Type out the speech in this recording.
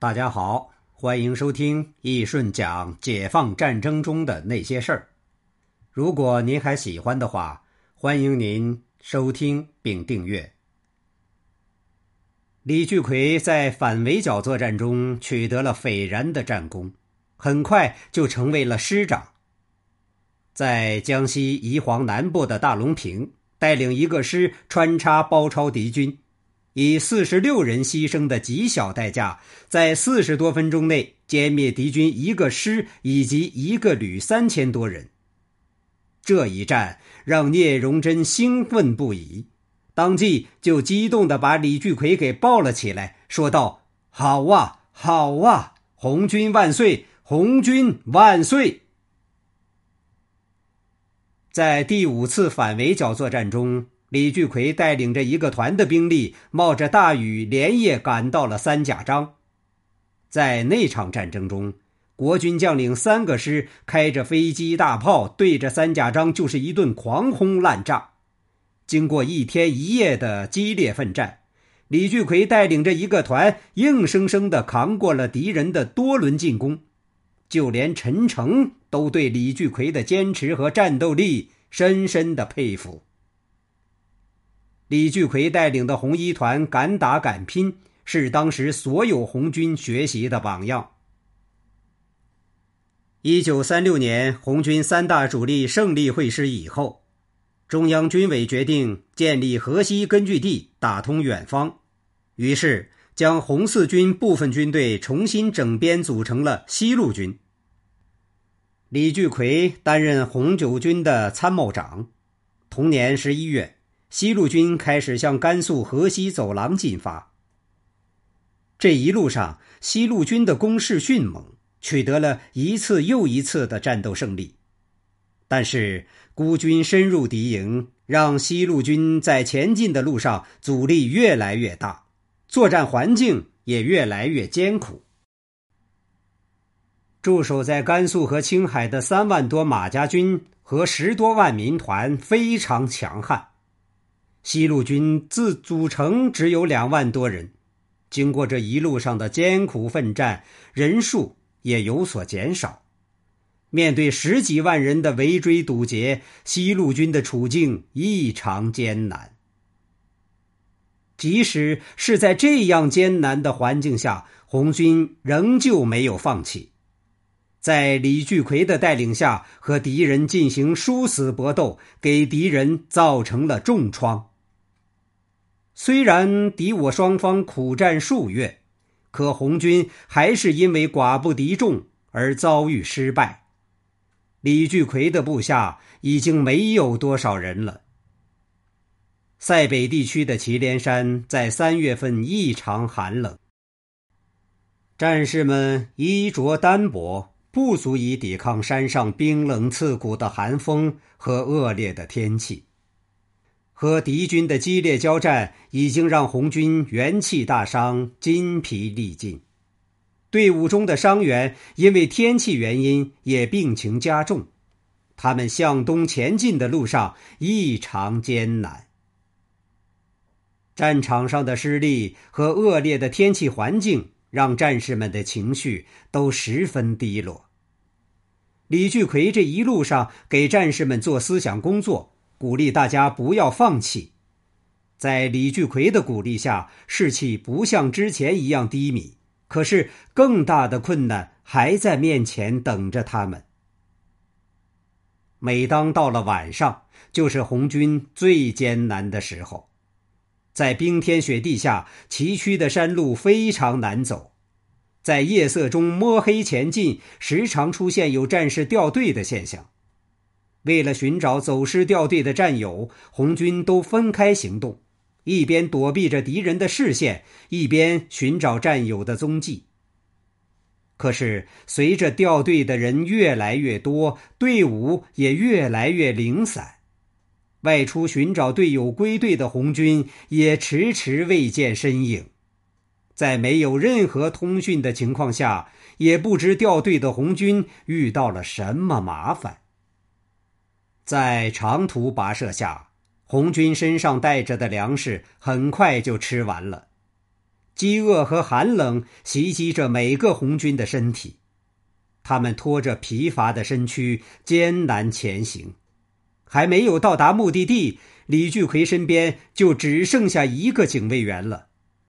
大家好，欢迎收听易顺讲解放战争中的那些事儿。如果您还喜欢的话，欢迎您收听并订阅。李聚奎在反围剿作战中取得了斐然的战功，很快就成为了师长。在江西宜黄南部的大龙坪，带领一个师穿插包抄敌军。以四十六人牺牲的极小代价，在四十多分钟内歼灭敌军一个师以及一个旅三千多人。这一战让聂荣臻兴奋不已，当即就激动地把李聚奎给抱了起来，说道：“好啊，好啊，红军万岁，红军万岁！”在第五次反围剿作战中。李聚奎带领着一个团的兵力，冒着大雨，连夜赶到了三甲张。在那场战争中，国军将领三个师开着飞机、大炮，对着三甲张就是一顿狂轰滥炸。经过一天一夜的激烈奋战，李聚奎带领着一个团，硬生生的扛过了敌人的多轮进攻。就连陈诚都对李聚奎的坚持和战斗力深深的佩服。李聚奎带领的红一团敢打敢拼，是当时所有红军学习的榜样。一九三六年，红军三大主力胜利会师以后，中央军委决定建立河西根据地，打通远方，于是将红四军部分军队重新整编，组成了西路军。李聚奎担任红九军的参谋长。同年十一月。西路军开始向甘肃河西走廊进发。这一路上，西路军的攻势迅猛，取得了一次又一次的战斗胜利。但是，孤军深入敌营，让西路军在前进的路上阻力越来越大，作战环境也越来越艰苦。驻守在甘肃和青海的三万多马家军和十多万民团非常强悍。西路军自组成只有两万多人，经过这一路上的艰苦奋战，人数也有所减少。面对十几万人的围追堵截，西路军的处境异常艰难。即使是在这样艰难的环境下，红军仍旧没有放弃，在李聚奎的带领下，和敌人进行殊死搏斗，给敌人造成了重创。虽然敌我双方苦战数月，可红军还是因为寡不敌众而遭遇失败。李聚奎的部下已经没有多少人了。塞北地区的祁连山在三月份异常寒冷，战士们衣着单薄，不足以抵抗山上冰冷刺骨的寒风和恶劣的天气。和敌军的激烈交战已经让红军元气大伤、筋疲力尽，队伍中的伤员因为天气原因也病情加重，他们向东前进的路上异常艰难。战场上的失利和恶劣的天气环境让战士们的情绪都十分低落。李聚奎这一路上给战士们做思想工作。鼓励大家不要放弃，在李聚奎的鼓励下，士气不像之前一样低迷。可是，更大的困难还在面前等着他们。每当到了晚上，就是红军最艰难的时候，在冰天雪地下，崎岖的山路非常难走，在夜色中摸黑前进，时常出现有战士掉队的现象。为了寻找走失掉队的战友，红军都分开行动，一边躲避着敌人的视线，一边寻找战友的踪迹。可是，随着掉队的人越来越多，队伍也越来越零散，外出寻找队友归队的红军也迟迟未见身影。在没有任何通讯的情况下，也不知掉队的红军遇到了什么麻烦。在长途跋涉下，红军身上带着的粮食很快就吃完了。饥饿和寒冷袭击着每个红军的身体，他们拖着疲乏的身躯艰难前行。还没有到达目的地，李聚奎身边就只剩下一个警卫员了。